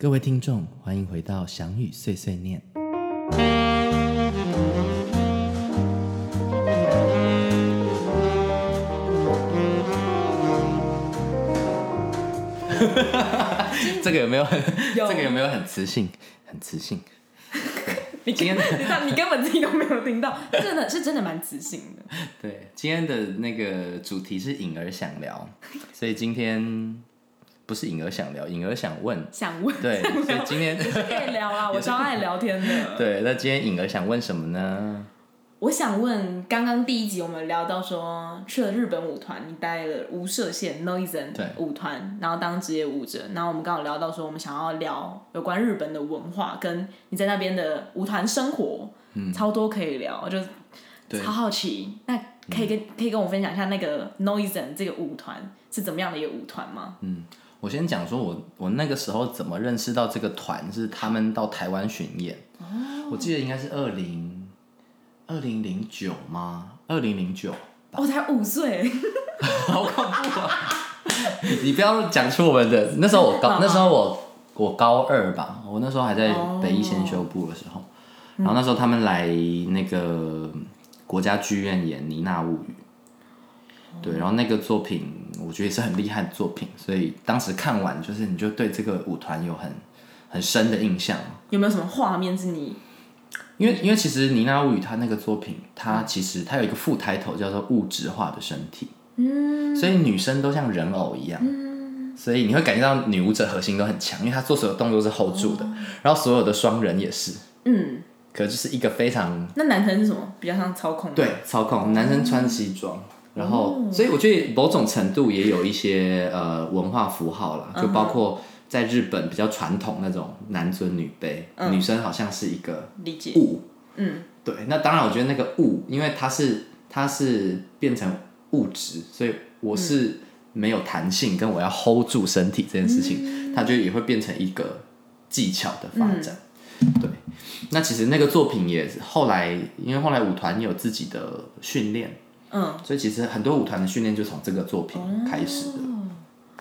各位听众，欢迎回到翔宇碎碎念。这个有没有很？有这个有没有很磁性？很磁性。你今天的你看你根本自己都没有听到，真的是真的蛮磁性的。对，今天的那个主题是颖儿想聊，所以今天不是颖儿想聊，颖儿想问。想问，对，所以 今天可以聊啊，我超爱聊天的。对，那今天颖儿想问什么呢？我想问，刚刚第一集我们聊到说去了日本舞团，你待了无设限 Noizen 舞团，然后当职业舞者，然后我们刚好聊到说我们想要聊有关日本的文化，跟你在那边的舞团生活，嗯超多可以聊，我就超好奇。那可以跟、可以跟我分享一下那个 Noizen 这个舞团是怎么样的一个舞团吗？我先讲说我我那个时候怎么认识到这个团，是他们到台湾巡演。我记得应该是二零二零零九吗？二零零九，我、才五岁，好恐怖啊！你不要讲出我们的，那时候我高，那时候我我高二吧，我那时候还在哦北一先修部的时候，然后那时候他们来那个国家剧院演《妮娜物语》，对，然后那个作品我觉得也是很厉害的作品，所以当时看完就是你就对这个舞团有很很深的印象。有没有什么画面是你因为因为其实《妮娜物语》它那个作品，它其实它有一个副抬头叫做物质化的身体，嗯，所以女生都像人偶一样，嗯，所以你会感觉到女舞者核心都很强，因为她做所有动作是 hold 住的，然后所有的双人也是，嗯？可就是一个非常那男生是什么？比较像操控吗？对操控，男生穿西装。然后，所以我觉得某种程度也有一些呃文化符号啦，就包括在日本比较传统那种男尊女卑，女生好像是一个理解。物，嗯，对，那当然，我觉得那个物，因为它是它是变成物质，所以我是没有弹性，跟我要 hold 住身体这件事情，它就也会变成一个技巧的发展。对，那其实那个作品也后来，因为后来舞团也有自己的训练，嗯，所以其实很多舞团的训练就从这个作品开始的。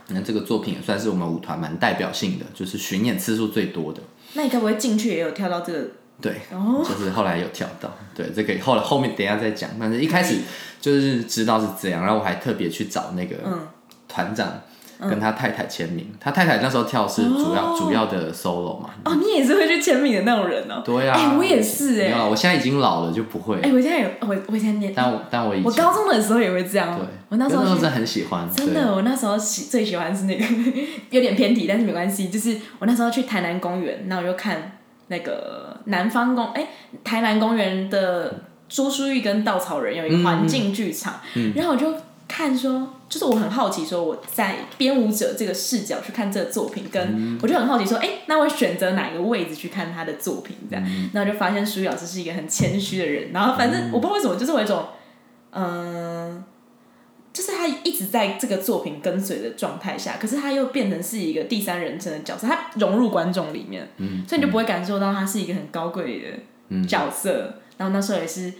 那这个作品也算是我们舞团蛮代表性的，就是巡演次数最多的。那你该不会进去也有跳到这个？对，哦，就是后来有跳到，对，这个后来后面等一下再讲。但是一开始就是知道是这样，然后我还特别去找那个嗯团长跟他太太签名。他太太那时候跳是主要、主要的 solo 嘛。哦，你也是会去签名的那种人哦。对呀、哎我也是哎没有啊，我现在已经老了就不会，哎，我现在有我我以前年，但我但我以前我高中的时候也会这样。对，我那时候是真的很喜欢，真的，我那时候喜最喜欢是那个有点偏题，但是没关系。就是我那时候去台南公园，那我就看那个南方公哎、台南公园的朱淑玉跟稻草人有一个环境剧场，嗯然后我就看说，就是我很好奇说我在编舞者这个视角去看这个作品，跟、嗯我就很好奇说，哎、那我选择哪一个位置去看他的作品这样，嗯然后就发现舒玉老师是一个很谦虚的人，然后反正我不知道为什么，就是我有一种嗯。就是他一直在这个作品跟随的状态下，可是他又变成是一个第三人称的角色，他融入观众里面，所以你就不会感受到他是一个很高贵的角色。然后那时候也是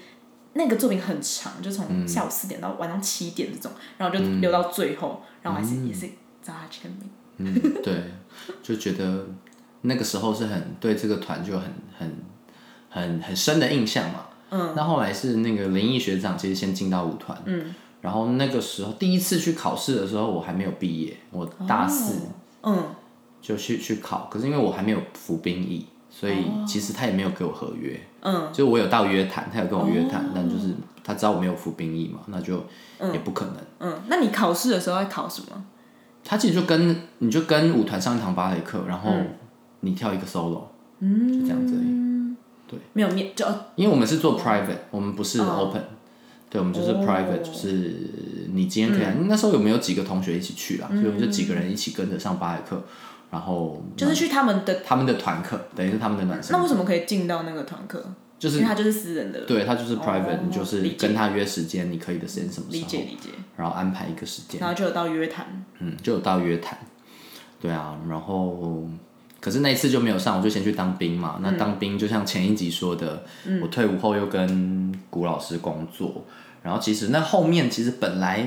那个作品很长，就从下午四点到晚上七点这种，然后就留到最后，然后还是、也是找他签名。嗯，对，就觉得那个时候是很对这个团就很很很很深的印象嘛。嗯，那后来是那个林毅学长，其实先进到舞团，嗯，然后那个时候第一次去考试的时候，我还没有毕业，我大四嗯，就去去考，可是因为我还没有服兵役，所以其实他也没有给我合约，嗯，就我有到约谈，他有跟我约谈，但就是他知道我没有服兵役嘛，那就也不可能。嗯，那你考试的时候在考什么？他其实就跟你就跟舞团上一堂芭蕾课，然后你跳一个 solo，嗯，就这样子而已。没有面就哦。因为我们是做 private，我们不是 open，、对，我们就是哦。private，就是你今天可以来。那时候有没有几个同学一起去啦？所以我们就几个人一起跟着上芭蕾课，然后就是去他们的。他们的团课，等于是他们的暖身那为什么可以进到那个团课？就是因为他就是私人的。对他就是 private，、哦你就是跟他约时间，你可以的时间什么时候，理解理解，然后安排一个时间。然后就有到约谈。嗯，就有到约谈，对啊，然后可是那一次就没有上，我就先去当兵嘛。那当兵就像前一集说的，我退伍后又跟古老师工作，然后其实那后面其实本来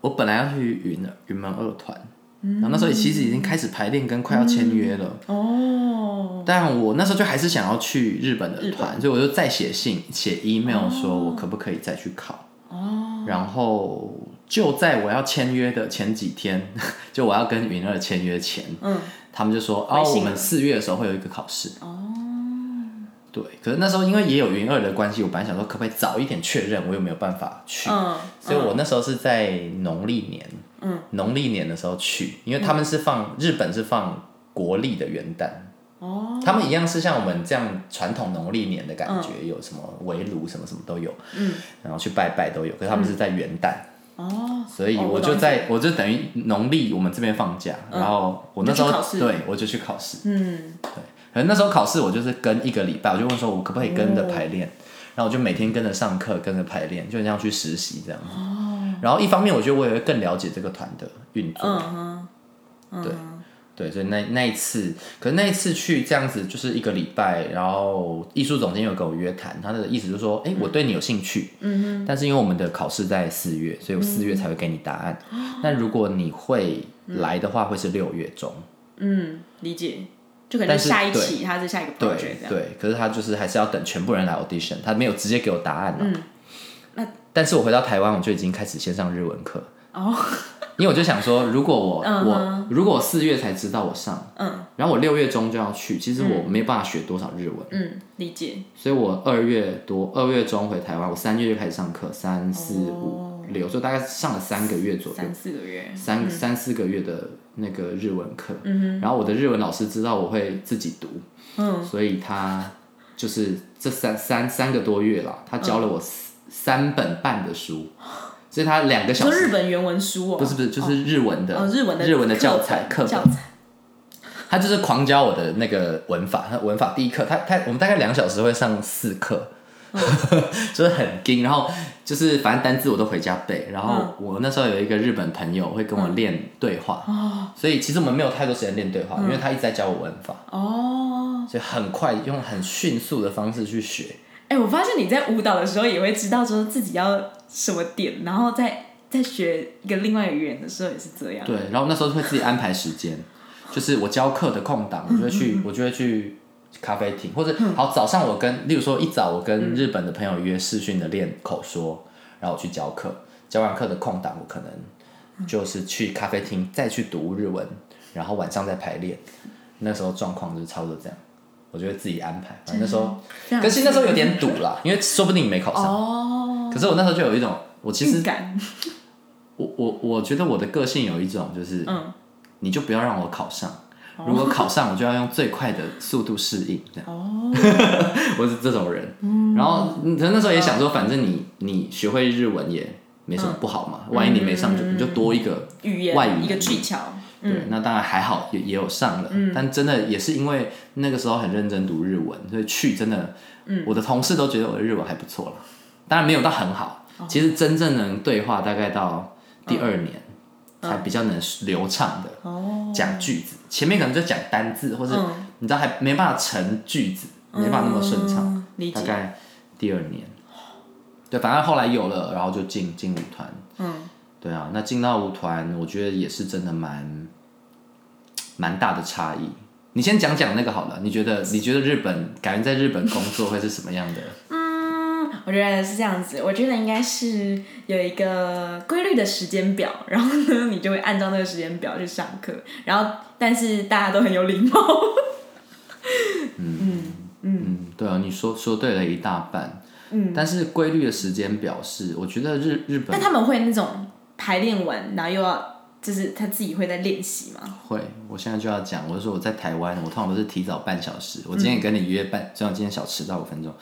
我本来要去云云门二团，然后那时候也其实已经开始排练跟快要签约了。哦，但我那时候就还是想要去日本的团，所以我就再写信、写 email 说我可不可以再去考。哦，然后就在我要签约的前几天，就我要跟云二签约前，嗯，他们就说哦，我们四月的时候会有一个考试。哦，对，可是那时候因为也有云二的关系，我本来想说可不可以早一点确认，我有没有办法去，嗯，所以我那时候是在农历年，嗯，农历年的时候去，因为他们是放、日本是放国历的元旦。哦，他们一样是像我们这样传统农历年的感觉，有什么围炉什么什么都有，嗯，然后去拜拜都有，可是他们是在元旦，哦，所以哦我我就懂在我就等于农历我们这边放假，然后我那时候对我就去考试，嗯，对，可能那时候考试我就是跟一个礼拜，我就问说我可不可以跟着排练，然后我就每天跟着上课，跟着排练，就很像去实习这样子。然后一方面我觉得我也会更了解这个团的运作，嗯哼，对对，所以那那一次，可是那一次去这样子就是一个礼拜，然后艺术总监有跟我约谈，他的意思就是说，哎、我对你有兴趣，嗯但是因为我们的考试在四月，所以我四月才会给你答案。那如果你会来的话，会是六月中。嗯，理解，就可能但是是下一期，他是下一个 project 对对，可是他就是还是要等全部人来 audition，他没有直接给我答案了。嗯那但是我回到台湾，我就已经开始先上日文课，哦，因为我就想说，如果我、嗯我如果我四月才知道我上，嗯。然后我六月中就要去，其实我没办法学多少日文，嗯，理解，所以我二月多二月中回台湾，我三月就开始上课，三四五六，所以大概上了三个月左右。三四个月，三、三四个月的那个日文课，嗯然后我的日文老师知道我会自己读，嗯。所以他就是这三三三个多月啦，他教了我三三本半的书，所以他两个小时，日本原文书哦，不是不是就是日文的、哦，日文的日文的教材课教本，材，他就是狂教我的那个文法，他文法第一课，他他我们大概两小时会上四课。就是很精，然后就是反正单字我都回家背，然后我那时候有一个日本朋友会跟我练对话，所以其实我们没有太多时间练对话，因为他一直在教我文法，哦，所以很快用很迅速的方式去学。哎，我发现你在舞蹈的时候也会知道说自己要什么点，然后在在学一个另外一个语言的时候也是这样，对，然后那时候会自己安排时间，就是我教课的空档，我就会去，我就会去咖啡厅，或者好早上我跟，例如说一早我跟日本的朋友约视讯的练口说，然后我去教课，教完课的空档我可能就是去咖啡厅再去读日文，然后晚上再排练，那时候状况就是差不多这样。我就会自己安排，反正那时候，可是那时候有点堵啦，因为说不定你没考上。哦，可是我那时候就有一种，我其实我我我觉得我的个性有一种就是，嗯，你就不要让我考上，如果考上，我就要用最快的速度适应，这样。哦，我是这种人。然后，嗯可能那时候也想说，反正你你学会日文也没什么不好嘛，万一你没上就你就多一个语言外语一个技巧，对，那当然还好，也也有上了，但真的也是因为那个时候很认真读日文，所以去真的，我的同事都觉得我的日文还不错了，当然没有到很好，其实真正能对话大概到第二年、才比较能流畅的哦，讲句子，前面可能就讲单字，或是你知道还没办法成句子，没办法那么顺畅，嗯，大概第二年，对，反正后来有了，然后就进进舞团，嗯，对啊，那进到舞团，我觉得也是真的蛮蛮大的差异。你先讲讲那个好了，你觉得你觉得日本感觉在日本工作会是什么样的？嗯我觉得是这样子，我觉得应该是有一个规律的时间表，然后呢，你就会按照那个时间表去上课，然后但是大家都很有礼貌，嗯，对啊，你说说对了一大半。嗯，但是规律的时间表是，我觉得日日本但他们会那种排练完，然后又要就是他自己会在练习吗，会，我现在就要讲，我就说我在台湾，我通常都是提早半小时。我今天也跟你约半，虽然今天小迟到五分钟，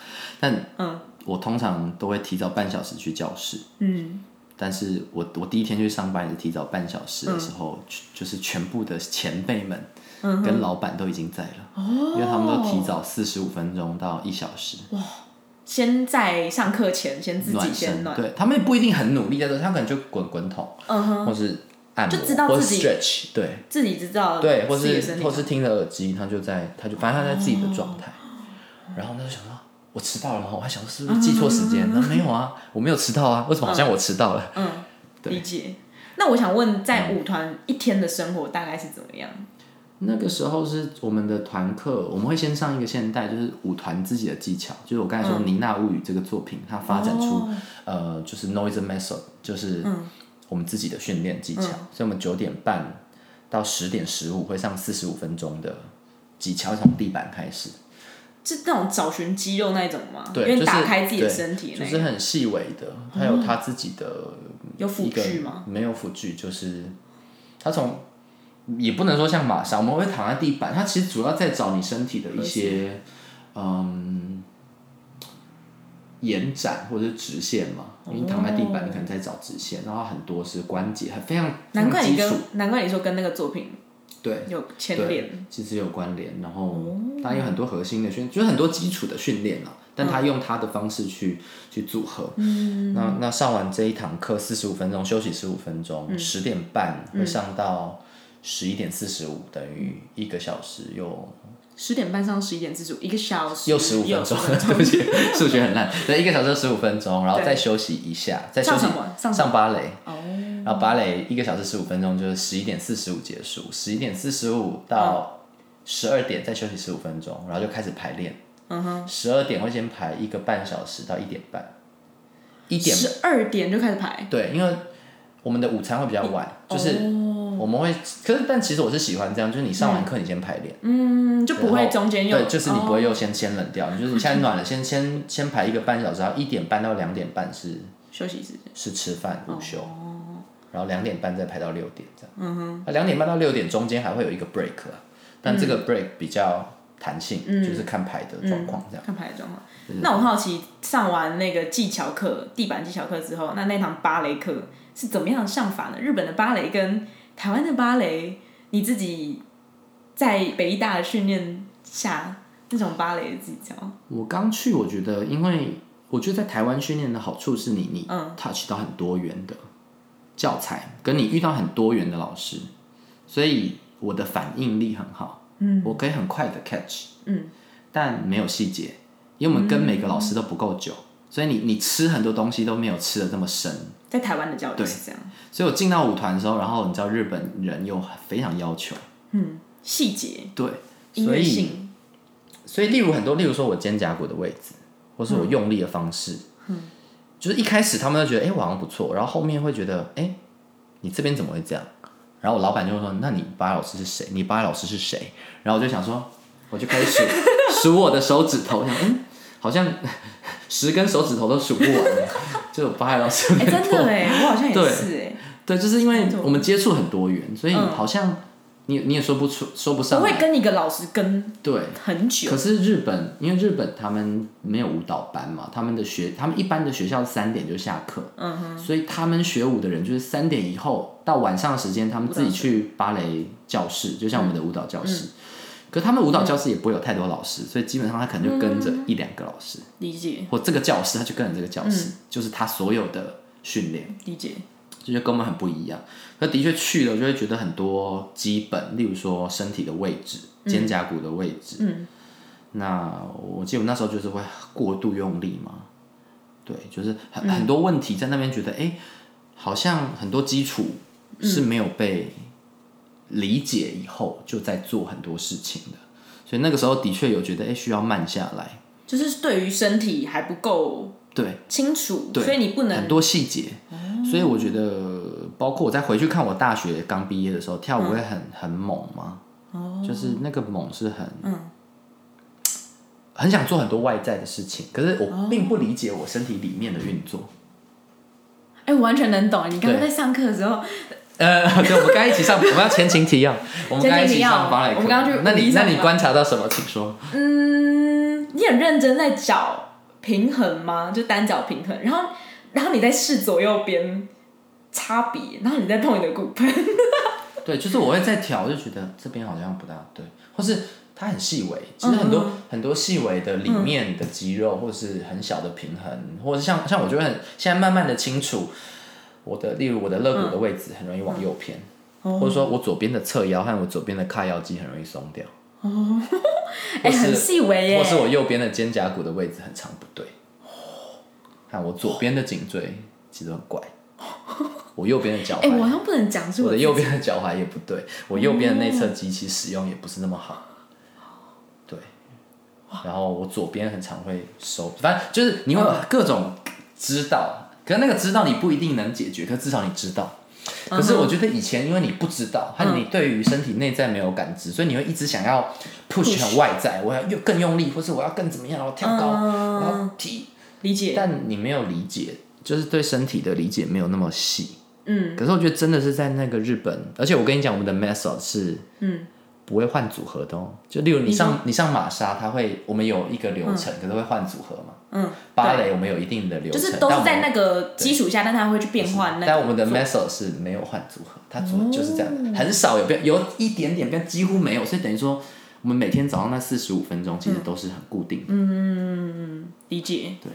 但嗯。我通常都会提早半小时去教室。嗯，但是我我第一天去上班也是提早半小时的时候，就是全部的前辈们跟老板都已经在了，因为他们都提早四十五分钟到一小时。先在上课前先自己先暖，对他们也不一定很努力在做，他可能就滚滚筒，嗯哼，或是按摩，就知道自己 stretch，对自己知道对，或是或是听着耳机，他就在他就反正他在自己的状态，然后他就想到。我迟到了吗？我还想说是不是记错时间？那没有啊，我没有迟到啊，为什么好像我迟到了？嗯，对理解，那我想问，在舞团一天的生活大概是怎么样？那个时候是我们的团课，我们会先上一个现代，就是舞团自己的技巧，就是我刚才说《妮娜物语》这个作品，它发展出、哦呃，就是 noise method，就是我们自己的训练技巧，所以我们九点半到十点十五会上四十五分钟的技巧，从地板开始，是那种找寻肌肉那一种吗？对，因为就是打开自己的身体那就是很细微的，还有他自己的有辅具吗？没有辅具，就是他从也不能说像马上，我们会躺在地板，他其实主要在找你身体的一些嗯延展或者是直线嘛，因为你躺在地板，你可能在找直线，然后很多是关节，很非常难怪你跟，难怪你说跟那个作品对。有牵连。其实有关联，然后哦当然有很多核心的训，就是很多基础的训练啊，但他用他的方式去去组合。嗯，那那上完这一堂课四十五分钟，休息十五分钟，嗯十、点半会上到十一点四十五，等于一个小时又十点半上十一点四十五，一个小时。又十五分又钟，15分 对不起，数学很烂。对，一个小时十五分钟，然后再休息一下，再休息上？上上芭蕾。哦，然后芭蕾一个小时十五分钟，就是十一点四十五结束，十一点四十五到十二点再休息十五分钟，然后就开始排练。嗯哼，十二点会先排一个半小时到一点半，一点十二点就开始排，对，因为我们的午餐会比较晚，就是我们会，可是但其实我是喜欢这样，就是你上完课你先排练，嗯，就不会中间又对，就是你不会哦又先先冷掉，你就是你现在暖了，先先先排一个半小时，然后一点半到两点半是休息时间。是吃饭午休，然后两点半再排到六点这样。嗯哼，那两点半到六点中间还会有一个 break 啊，但这个 break 比较弹性，就是看排的状况这样。看排的状况。那我好奇，上完那个技巧课、地板技巧课之后，那那堂芭蕾课是怎么样的上法呢？日本的芭蕾跟台湾的芭蕾，你自己在北医大的训练下，那种芭蕾的技巧，我刚去，我觉得，因为我觉得在台湾训练的好处是你你嗯。touch 到很多元的教材，跟你遇到很多元的老师，所以我的反应力很好，嗯，我可以很快的 catch，嗯，但没有细节，因为我们跟每个老师都不够久，所以你你吃很多东西都没有吃的这么深，在台湾的教育是这样，所以我进到舞团的时候，然后你知道日本人又非常要求，嗯细节、对，音所以乐性，所以例如很多，例如说我肩胛骨的位置，或是我用力的方式，就是一开始他们都觉得，哎、我好像不错，然后后面会觉得，哎、你这边怎么会这样？然后我老板就会说，那你芭蕾老师是谁？你芭蕾老师是谁？然后我就想说，我就开始数数我的手指头，想，嗯，好像十根手指头都数不完了，就有芭蕾老师有哎。真的哎，我好像也是哎，对，就是因为我们接触很多元，所以嗯。好像你你也说不出说不上我会。跟一个老师跟对，很久。可，是日本，因为日本他们没有舞蹈班嘛，他们的学，他们一般的学校三点就下课，嗯哼，所以他们学舞的人就是三点以后到晚上的时间，他们自己去芭蕾教室，就像我们的舞蹈教室。可他们舞蹈教室也不会有太多老师，所以基本上他可能就跟着一两个老师，理解或这个教室他就跟着这个教室，就是他所有的训练。理解，这就跟我们很不一样。那的确去了，就会觉得很多基本，例如说身体的位置、肩胛骨的位置。嗯。那我记得我那时候就是会过度用力嘛，对，就是很、很多问题在那边觉得，哎、好像很多基础是没有被理解以后，就在做很多事情的。所以那个时候的确有觉得，哎、需要慢下来。就是对于身体还不够对，清楚，对所以你不能很多细节，所以我觉得，包括我再回去看我大学刚毕业的时候，跳舞会很、很猛嘛，就是那个猛是很，很想做很多外在的事情，可是我并不理解我身体里面的运作。哎、我完全能懂。你刚刚在上课的时候，呃，对，我们刚刚一起上，我们要前情提要，我们刚刚一起上芭蕾课，我们刚刚去那你那你观察到什么？请说。嗯，你很认真在找平衡吗？就单脚平衡，然后然后你在试左右边差别，然后你在碰你的骨盆，对，就是我会在调，就觉得这边好像不大对，或是它很细微，其实很多、很多细微的里面的肌肉，或是很小的平衡，或者像像我就会很现在慢慢的清楚我的，例如我的肋骨的位置很容易往右偏，或者说我左边的侧腰和我左边的髂腰肌很容易松掉，哎、或是很细微耶。或。是我右边的肩胛骨的位置很长不对，看我左边的颈椎其实很怪，我右边的脚哎、我好踝，像不能讲出我的右边的脚踝也不对，我右边的内侧肌其实使用也不是那么好。对，然后我左边很常会收，反正就是你会有各种知道，可是那个知道你不一定能解决，可至少你知道。可是我觉得以前因为你不知道，和你对于身体内在没有感知，所以你会一直想要 push 很外在，我要又更用力，或是我要更怎么样，我要跳高，我要踢，理解，但你没有理解，就是对身体的理解没有那么细。嗯。可是我觉得真的是在那个日本，而且我跟你讲，我们的 method 是嗯不会换组合的哦。就例如你上你上玛莎，它会我们有一个流程，可是会换组合嘛。嗯，芭蕾我们有一定的流程，就是都是在那个基础下，但它会去变换那个。但我们的 method 是没有换组合，它组合就是这样，很少有变，有一点点变，几乎没有，所以等于说我们每天早上那四十五分钟其实都是很固定的。嗯理解，对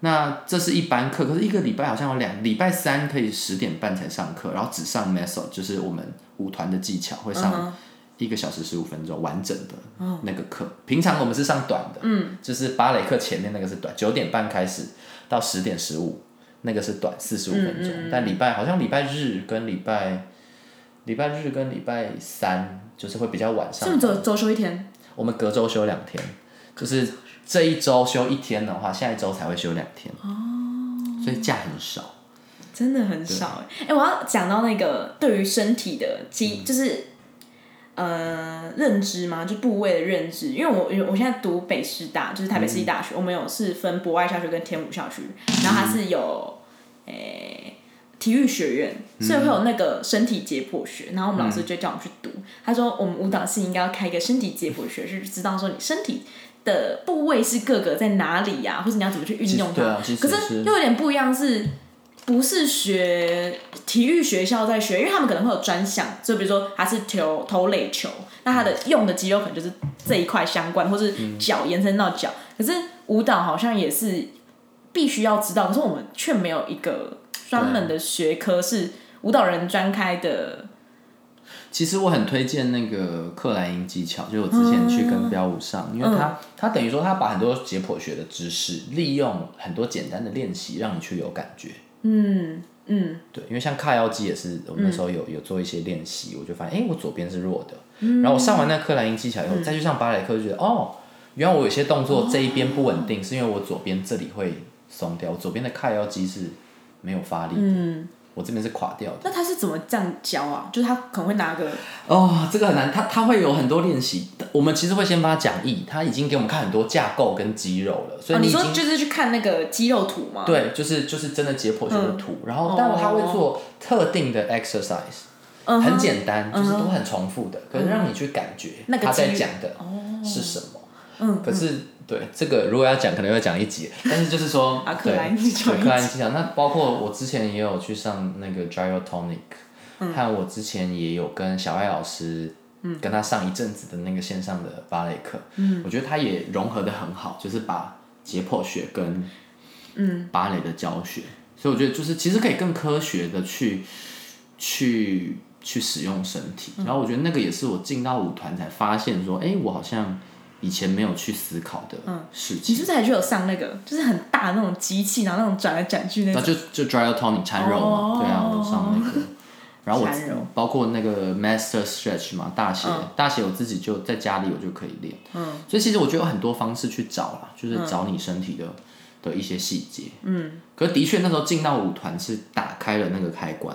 那这是一般课，可是一个礼拜好像有两，礼拜三可以十点半才上课，然后只上 method，就是我们舞团的技巧会上一个小时十五分钟完整的那个课。平常我们是上短的，嗯，就是芭蕾课前面那个是短，九点半开始到十点十五，那个是短四十五分钟。但礼拜好像礼拜日跟礼拜礼拜日跟礼拜三就是会比较晚上是不是周周休一天？我们隔周休两天，就是这一周休一天的话，下一周才会休两天。哦，所以假很少。真的很少哎、哎、我要讲到那个对于身体的基，就是呃认知嘛，就部位的认知。因为我我现在读北师大，就是台北市立大学，我们有是分博爱校区跟天武校区，然后它是有诶、体育学院，所以会有那个身体解剖学，然后我们老师就叫我们去读。他说我们舞蹈系应该要开一个身体解剖学，是知道说你身体。的部位是各个在哪里呀、或者你要怎么去运用它？可是是又有点不一样是，不是学体育学校在学，因为他们可能会有专项，就比如说他是投投垒球，那他的用的肌肉可能就是这一块相关，或是脚延伸到脚。可是舞蹈好像也是必须要知道，可是我们却没有一个专门的学科是舞蹈人专开的。其实我很推荐那个克莱因技巧，就是我之前去跟标舞上，因为他他等于说他把很多解剖学的知识，利用很多简单的练习，让你去有感觉。嗯嗯，对，因为像卡腰肌也是，我那时候有、有做一些练习，我就发现，哎、我左边是弱的。然后我上完那克莱因技巧以后，再去上芭蕾课，就觉得，哦，原来我有些动作这一边不稳定，是因为我左边这里会松掉，我左边的髂腰肌是没有发力的，我这边是垮掉的。那他是怎么这样教啊？就是他可能会拿个哦，这个很难，他他会有很多练习，我们其实会先帮他讲义，他已经给我们看很多架构跟肌肉了，所以哦，你说就是去看那个肌肉图吗？对，就是就是真的解剖学的图，然后但他会做特定的 exercise，、嗯很简单，就是都很重复的，可是让你去感觉他在讲的是什么。嗯，可是对这个如果要讲，可能会讲一集，但是就是说对对克莱因技巧，那包括我之前也有去上那个 gyrotonic，、还有我之前也有跟小艾老师。跟他上一阵子的那个线上的芭蕾课，嗯。我觉得他也融合的很好，就是把解剖学跟芭蕾的教学，所以我觉得就是其实可以更科学的去去去使用身体，然后我觉得那个也是我进到舞团才发现说，哎、我好像以前没有去思考的事情。你是不是还去有上那个，就是很大的那种机器，然后那种转来转去那那种？就就 dry tonic 缠柔嘛，哦。对啊，我上那个，然后我包括那个 master stretch 嘛，大写、大写我自己就在家里我就可以练，嗯，所以其实我觉得有很多方式去找啦，就是找你身体的、的一些细节，嗯，可是的确那时候进到舞团是打开了那个开关，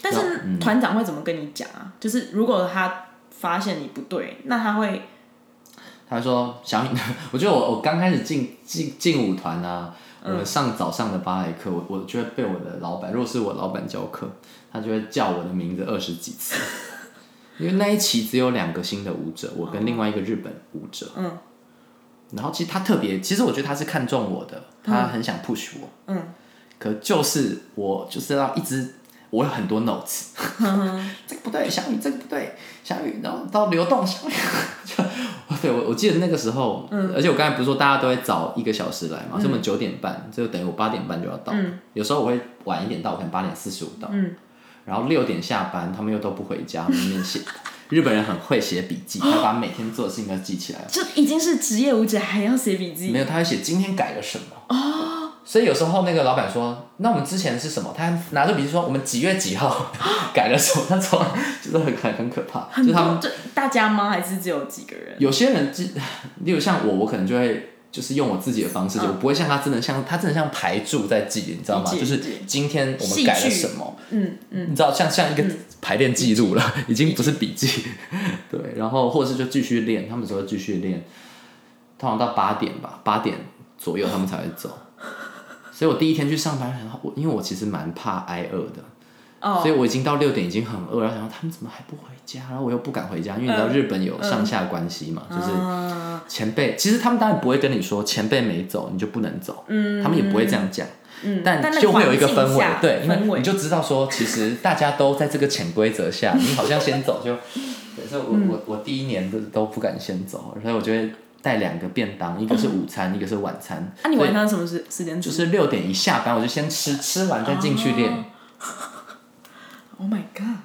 但是团长会怎么跟你讲啊？就是如果他发现你不对，那他会他说：“小米，我觉得我我刚开始进进进舞团啊，我们上早上的芭蕾课，我我就会被我的老板，如果是我老板教课，他就会叫我的名字二十几次，因为那一期只有两个新的舞者，我跟另外一个日本舞者，嗯，然后其实他特别，其实我觉得他是看中我的，他很想 push 我，嗯，可就是我就是要一直。”我有很多 notes，这个不对，小雨这个不对，小雨，然后到流动小雨，就 对我我记得那个时候，而且我刚才不是说大家都会早一个小时来嘛，所以我们九点半，就等于我八点半就要到，有时候我会晚一点到，我可能八点四十五到，然后六点下班，他们又都不回家，他们写，日本人很会写笔记，他把每天做的事情都记起来，就已经是职业舞者，还要写笔记。没有，他要写今天改了什么，所以有时候那个老板说，那我们之前是什么？他拿着笔记说，我们几月几号 改了什么？那种就是很很很可怕，就他们多，就大家吗？还是只有几个人？有些人，例例如像我，我可能就会就是用我自己的方式，嗯我不会像他真的像他真的像排柱在记，你知道吗？就是理解今天我们改了什么，嗯嗯，你知道像像一个排练记录了，已经不是笔记，对，然后或者是就继续练，他们只会继续练，通常到八点吧，八点左右他们才会走。所以我第一天去上班，然后我因为我其实蛮怕挨饿的，哦。所以我已经到六点已经很饿，然后想说他们怎么还不回家，然后我又不敢回家，因为你知道日本有上下关系嘛，就是嗯前辈，其实他们当然不会跟你说前辈没走你就不能走，嗯，他们也不会这样讲，嗯，但就会有一个氛围下，对，因为你就知道说，其实大家都在这个潜规则下，你好像先走就，对，所以我嗯我我第一年都都不敢先走，所以我就会带两个便当，一个是午餐，一个是晚餐，啊，你晚上什么时时间吃就是六点一下班我就先吃，吃完再进去练。Oh my god！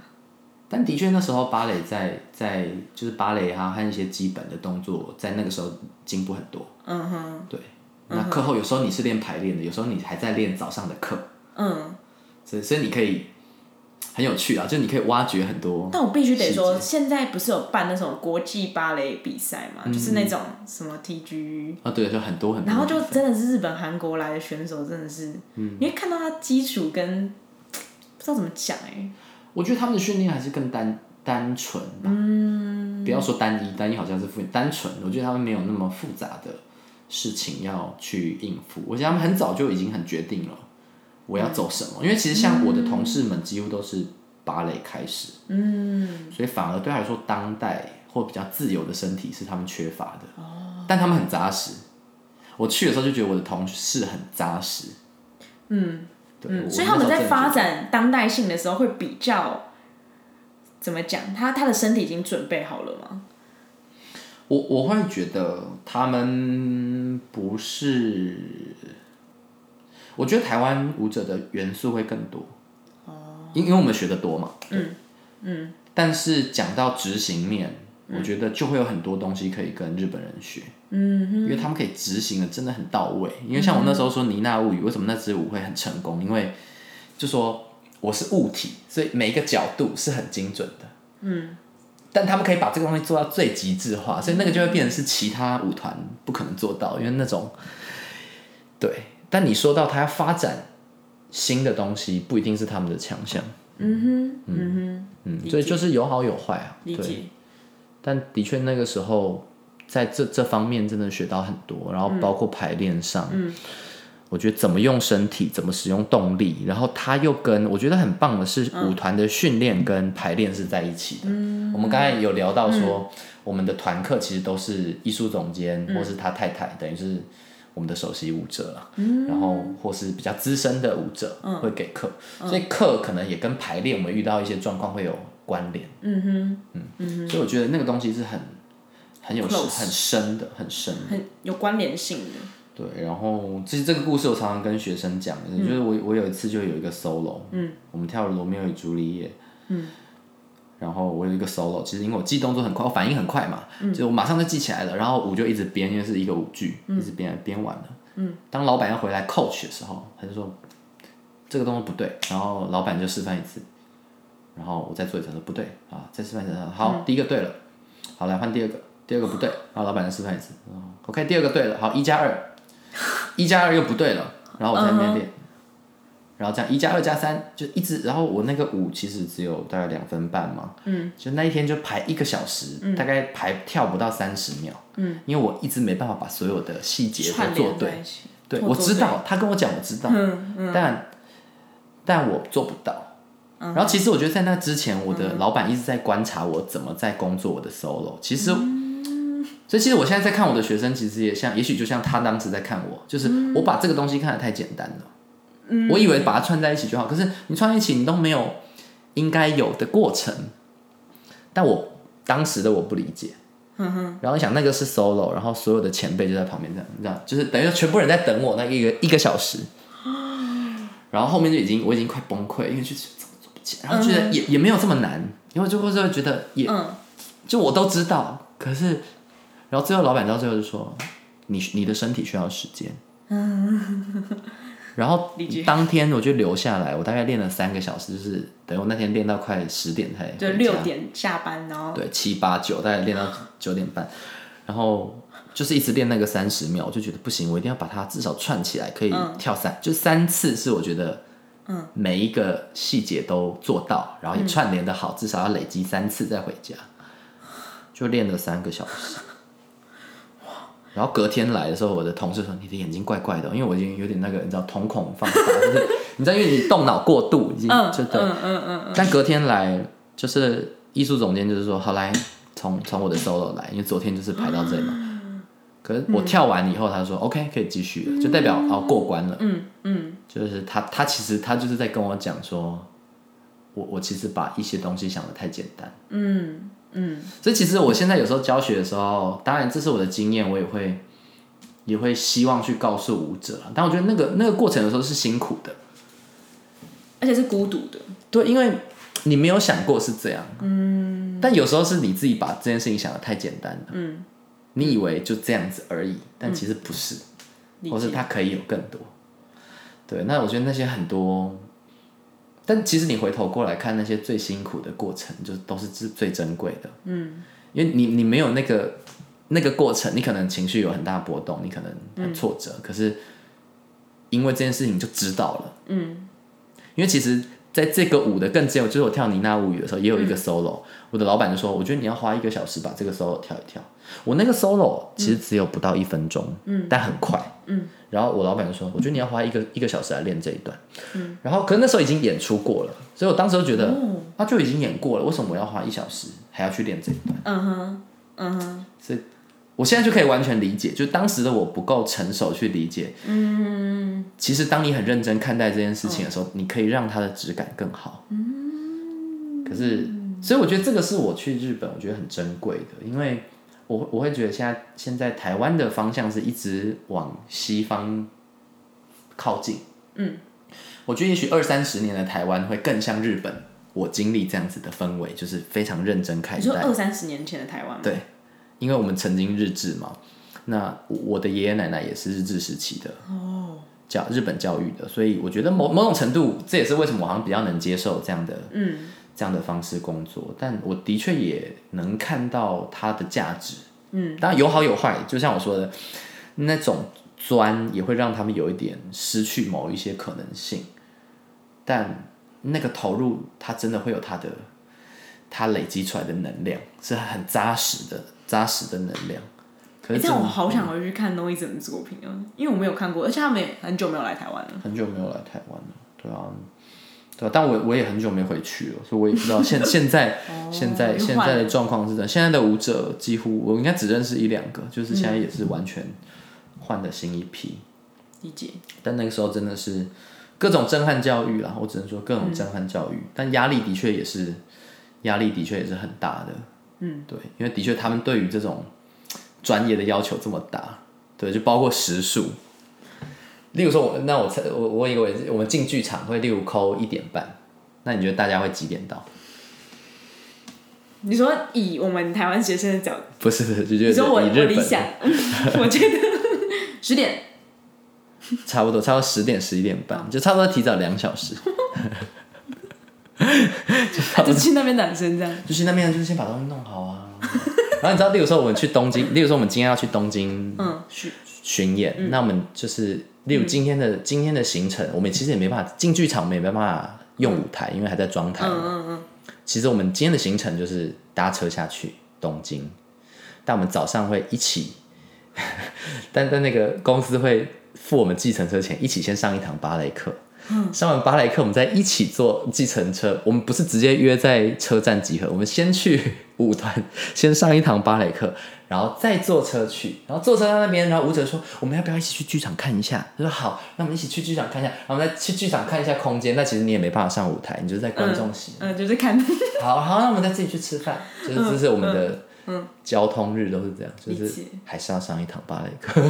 但的确，那时候芭蕾在在就是芭蕾哈和一些基本的动作，在那个时候进步很多。嗯哼，对，那课后有时候你是练排练的，有时候你还在练早上的课，嗯，所以所以你可以很有趣啊，就是你可以挖掘很多。但我必须得说，现在不是有办那种国际芭蕾比赛嘛，嗯。就是那种什么 TG，啊，对，就很多很多。然后就真的是日本、韩国来的选手，真的是，嗯。你会看到他基础跟不知道怎么讲哎、我觉得他们的训练还是更单单纯吧，嗯，不要说单一，单一好像是复单纯，我觉得他们没有那么复杂的事情要去应付。我觉得他们很早就已经很决定了我要走什么，因为其实像我的同事们几乎都是芭蕾开始，嗯，所以反而对他来说，当代或比较自由的身体是他们缺乏的，哦，但他们很扎实。我去的时候就觉得我的同事很扎实，嗯，对，嗯，所以他们在发展当代性的时候会比较怎么讲？他他的身体已经准备好了吗？我我会觉得他们不是，我觉得台湾舞者的元素会更多，哦，因因为我们学的多嘛，嗯嗯，但是讲到执行面，我觉得就会有很多东西可以跟日本人学，嗯因为他们可以执行的真的很到位，因为像我那时候说《妮娜物语》，为什么那支舞会很成功？因为就说我是物体，所以每一个角度是很精准的，嗯。但他们可以把这个东西做到最极致化，所以那个就会变成是其他舞团不可能做到，因为那种对。但你说到他要发展新的东西，不一定是他们的强项，嗯哼，嗯哼嗯，所以就是有好有坏啊。理对，解。但的确那个时候在这这方面真的学到很多，然后包括排练上，嗯我觉得怎么用身体，怎么使用动力，然后他又跟我觉得很棒的是嗯。舞团的训练跟排练是在一起的。我们刚才有聊到说，我们的团课其实都是艺术总监、或是他太太，等于是我们的首席舞者了，然后或是比较资深的舞者会给课，所以课可能也跟排练我们遇到一些状况会有关联。嗯哼，嗯，所以我觉得那个东西是很很有很深的，很深的。很有关联性的。对，然后其实这个故事我常常跟学生讲，就是我我有一次就有一个 solo，嗯，我们跳了罗密欧与朱丽叶，嗯，然后我有一个 solo，其实因为我记动作很快，我反应很快嘛，嗯，就我马上就记起来了，然后舞就一直编，因为是一个舞剧，一直编编完了，嗯，当老板要回来 coach 的时候，他就说这个动作不对，然后老板就示范一次，然后我再做一次，他说不对啊，再示范一次，好，第一个对了，好来换第二个，第二个不对，然后老板再示范一次，哦，OK，第二个对了，好一加二。一加二又不对了，然后我在那边练然后这样一加二加三就一直，然后我那个舞其实只有大概两分半嘛，嗯，就那一天就排一个小时，大概排跳不到三十秒，嗯，因为我一直没办法把所有的细节都做对。对我知道，他跟我讲我知道，嗯嗯但但我做不到。然后其实我觉得在那之前，我的老板一直在观察我怎么在工作我的 solo。其实，所以其实我现在在看我的学生，其实也像，也许就像他当时在看我，就是我把这个东西看得太简单了。我以为把它串在一起就好，可是你串在一起，你都没有应该有的过程。但我当时的我不理解。然后想那个是 solo，然后所有的前辈就在旁边这样，这样就是等于说全部人在等我那一个一个小时，然后后面就已经我已经快崩溃，因为就是怎么做不起来，然后觉得也、也没有这么难，因为就会就会觉得也、嗯。就我都知道，可是然后最后老板到最后就说你你的身体需要时间，然后当天我就留下来，我大概练了三个小时，就是等于我那天练到快十点才就六点下班，然后对，七八九，大概练到九点半，然后就是一直练那个三十秒，我就觉得不行，我一定要把它至少串起来，可以嗯。跳三，就三次是我觉得，嗯，每一个细节都做到，然后嗯。也串联的好，至少要累积三次再回家，就练了三个小时。然后隔天来的时候，我的同事说：“你的眼睛怪怪的哦，因为我已经有点那个，你知道瞳孔放大，就是你知道，因为你动脑过度，已经嗯就对。嗯嗯嗯嗯，但隔天来，就是艺术总监就是说，好来，从从我的 solo 来，因为昨天就是排到这里嘛。可是我跳完以后，他说、OK 可以继续了，就代表哦过关了。嗯嗯就是他他其实他就是在跟我讲说，我我其实把一些东西想的太简单。嗯嗯，所以其实我现在有时候教学的时候，当然这是我的经验，我也会也会希望去告诉舞者啊，但我觉得那个那个过程有时候是辛苦的。而且是孤独的，对，因为你没有想过是这样，嗯，但有时候是你自己把这件事情想的太简单了，嗯，你以为就这样子而已，但其实不是，或是。它可以有更多。对，那我觉得那些很多，但其实你回头过来看那些最辛苦的过程，就都是最最珍贵的，嗯，因为你你没有那个那个过程，你可能情绪有很大波动，你可能很挫折，可是因为这件事情就知道了，嗯。因为其实在这个舞的更只有，就是我跳《妮娜物语》的时候，也有一个 solo，、我的老板就说，我觉得你要花一个小时把这个 solo 跳一跳。我那个 solo 其实只有不到一分钟，嗯，但很快，嗯。然后我老板就说，我觉得你要花一个一个小时来练这一段，嗯。然后可是那时候已经演出过了，所以我当时就觉得，哦他、就已经演过了，为什么我要花一小时还要去练这一段？嗯哼嗯哼我现在就可以完全理解，就当时的我不够成熟去理解。嗯，其实当你很认真看待这件事情的时候，你可以让它的质感更好。嗯，可是，所以我觉得这个是我去日本我觉得很珍贵的，因为我我会觉得现在现在台湾的方向是一直往西方靠近。嗯，我觉得也许二三十年的台湾会更像日本，我经历这样子的氛围，就是非常认真看待。你说二三十年前的台湾？对，因为我们曾经日治嘛，那我的爷爷奶奶也是日治时期的哦，教日本教育的，所以我觉得某某种程度，这也是为什么我好像比较能接受这样的嗯这样的方式工作，但我的确也能看到它的价值。嗯，当然有好有坏，就像我说的，那种钻也会让他们有一点失去某一些可能性，但那个投入，它真的会有它的，它累积出来的能量是很扎实的，扎实的能量。可是，这样我好想回去看 Noise 的作品啊，因为我没有看过，而且他们也很久没有来台湾了。很久没有来台湾了，对啊，对啊，但我我也很久没回去了，所以我也不知道现 现在、现在现在的状况是怎样。现在的舞者几乎我应该只认识一两个，就是现在也是完全换的新一批。理解，但那个时候真的是各种震撼教育啦，我只能说各种震撼教育，但压力的确也是压力的确也是很大的。嗯，对，因为的确他们对于这种专业的要求这么大，对，就包括时数。例如说我，那我猜我我问一个问题，我们进剧场会例如扣一点半，那你觉得大家会几点到？你说以我们台湾学生的角度，不是，不是就觉你说我我理想，我觉得 十点，差不多，差不多十点十一点半，就差不多提早两小时。就去那边男生这样。就去那边就是先把东西弄好啊。然后你知道，例如说我们去东京，例如说我们今天要去东京嗯，是巡演，那我们就是例如今天的、今天的行程，我们其实也没办法进剧场，我们也没办法用舞台，因为还在装台。嗯嗯嗯，其实我们今天的行程就是搭车下去东京，但我们早上会一起，但在那个公司会付我们计程车钱，一起先上一堂芭蕾课。上完芭蕾课，我们再一起坐计程车。我们不是直接约在车站集合，我们先去舞团，先上一堂芭蕾课，然后再坐车去。然后坐车到那边，然后舞者说：“我们要不要一起去剧场看一下？”他说：“好，那我们一起去剧场看一下。”然后我们再去剧场看一下空间。那其实你也没办法上舞台，你就是在观众席。嗯，就是看，好好，那我们再自己去吃饭，就是这是我们的交通日都是这样，就是还是要上一堂芭蕾课。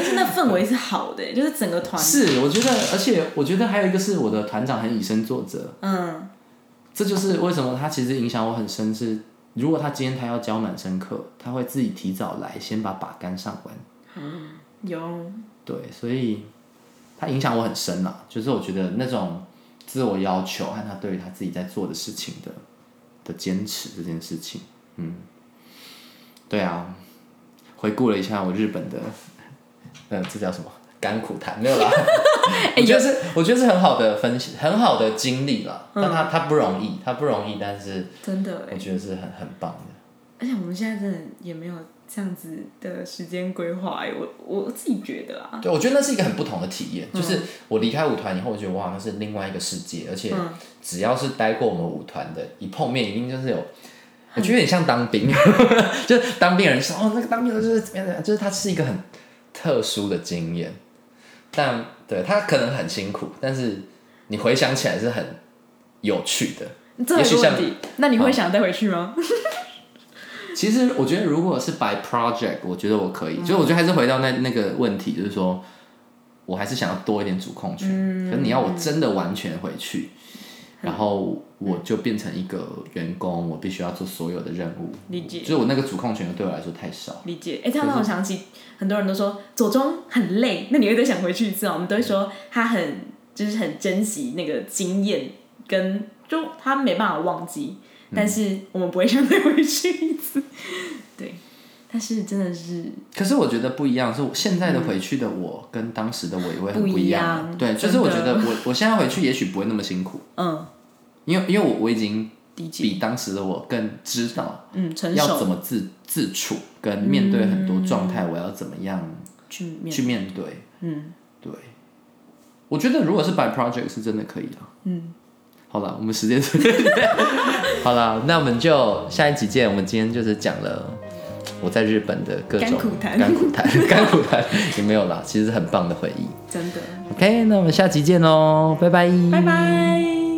而且那氛围是好的，就是整个团，是，我觉得，而且我觉得还有一个是我的团长很以身作则，嗯这就是为什么他其实影响我很深是。如果他今天他要教满身课，他会自己提早来，先把把杆上完。嗯有，对，所以他影响我很深啦。就是我觉得那种自我要求和他对于他自己在做的事情的的坚持这件事情，嗯，对啊，回顾了一下我日本的，呃，这叫什么甘苦谈？没有啦，我觉得是我觉得是很好的分析，很好的经历啦。但他他不容易，他不容易，但是真的哎，我觉得是很很棒的。而且我们现在真的也没有这样子的时间规划哎，我我自己觉得啊，对，我觉得那是一个很不同的体验。就是我离开舞团以后，我觉得哇，那是另外一个世界。而且只要是待过我们舞团的，一碰面一定就是有，我觉得有点像当兵，就是当兵人说哦，那个当兵的就是怎么样怎么样，就是他是一个很特殊的经验。但对他可能很辛苦，但是你回想起来是很有趣的。这也许像个问题，那你会想带回去吗？其实我觉得，如果是 by project，我觉得我可以。嗯就我觉得还是回到那那个问题，就是说我还是想要多一点主控权。嗯可是你要我真的完全回去，然后我就变成一个员工，我必须要做所有的任务。理解就是我那个主控权对我来说太少。理解，哎、这样让我想起很多人都说左中很累，那你会再想回去一次啊？我们都会说他很就是很珍惜那个经验，跟就他没办法忘记，但是我们不会想再回去一次。对，但是真的是可是我觉得不一样，是我现在的回去的我跟当时的我也会很不一不一样。对，就是我觉得我我现在回去也许不会那么辛苦，嗯因为因为我我已经，比当时的我更知道嗯成要怎熟么自自处，跟面对很多状态，我要怎么样去面去面对。嗯对，我觉得如果是 by project 是真的可以啊。嗯，好了，我们时间 好了，那我们就下一集见。我们今天就是讲了我在日本的各种甘苦谈甘苦谈，甘苦谈也没有啦，其实是很棒的回忆。真的，OK，那我们下集见喽，拜拜，拜拜。